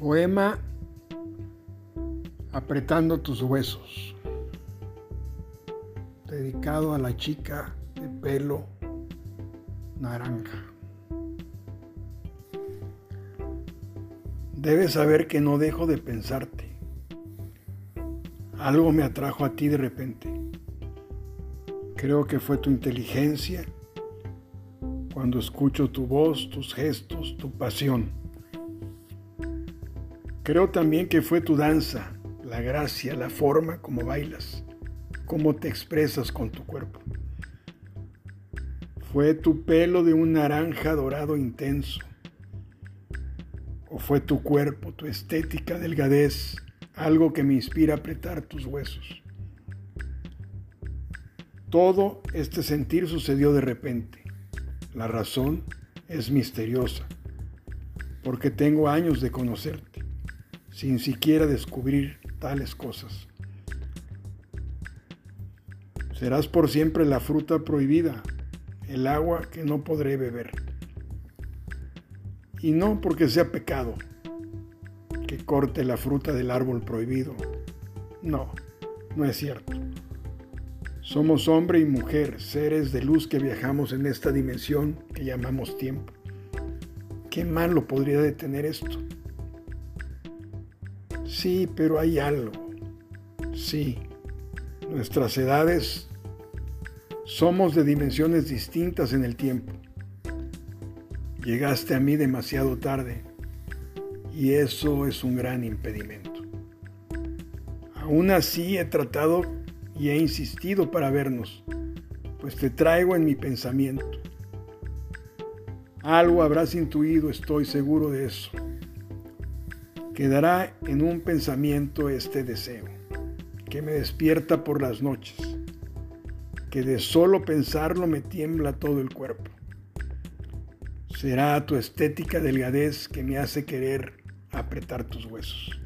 Poema Apretando tus huesos, dedicado a la chica de pelo naranja. Debes saber que no dejo de pensarte. Algo me atrajo a ti de repente. Creo que fue tu inteligencia cuando escucho tu voz, tus gestos, tu pasión. Creo también que fue tu danza, la gracia, la forma como bailas, cómo te expresas con tu cuerpo. Fue tu pelo de un naranja dorado intenso. O fue tu cuerpo, tu estética, delgadez, algo que me inspira a apretar tus huesos. Todo este sentir sucedió de repente. La razón es misteriosa, porque tengo años de conocerte sin siquiera descubrir tales cosas. Serás por siempre la fruta prohibida, el agua que no podré beber. Y no porque sea pecado que corte la fruta del árbol prohibido. No, no es cierto. Somos hombre y mujer, seres de luz que viajamos en esta dimensión que llamamos tiempo. ¿Qué malo podría detener esto? Sí, pero hay algo. Sí, nuestras edades somos de dimensiones distintas en el tiempo. Llegaste a mí demasiado tarde y eso es un gran impedimento. Aún así he tratado y he insistido para vernos, pues te traigo en mi pensamiento. Algo habrás intuido, estoy seguro de eso. Quedará en un pensamiento este deseo, que me despierta por las noches, que de solo pensarlo me tiembla todo el cuerpo. Será tu estética delgadez que me hace querer apretar tus huesos.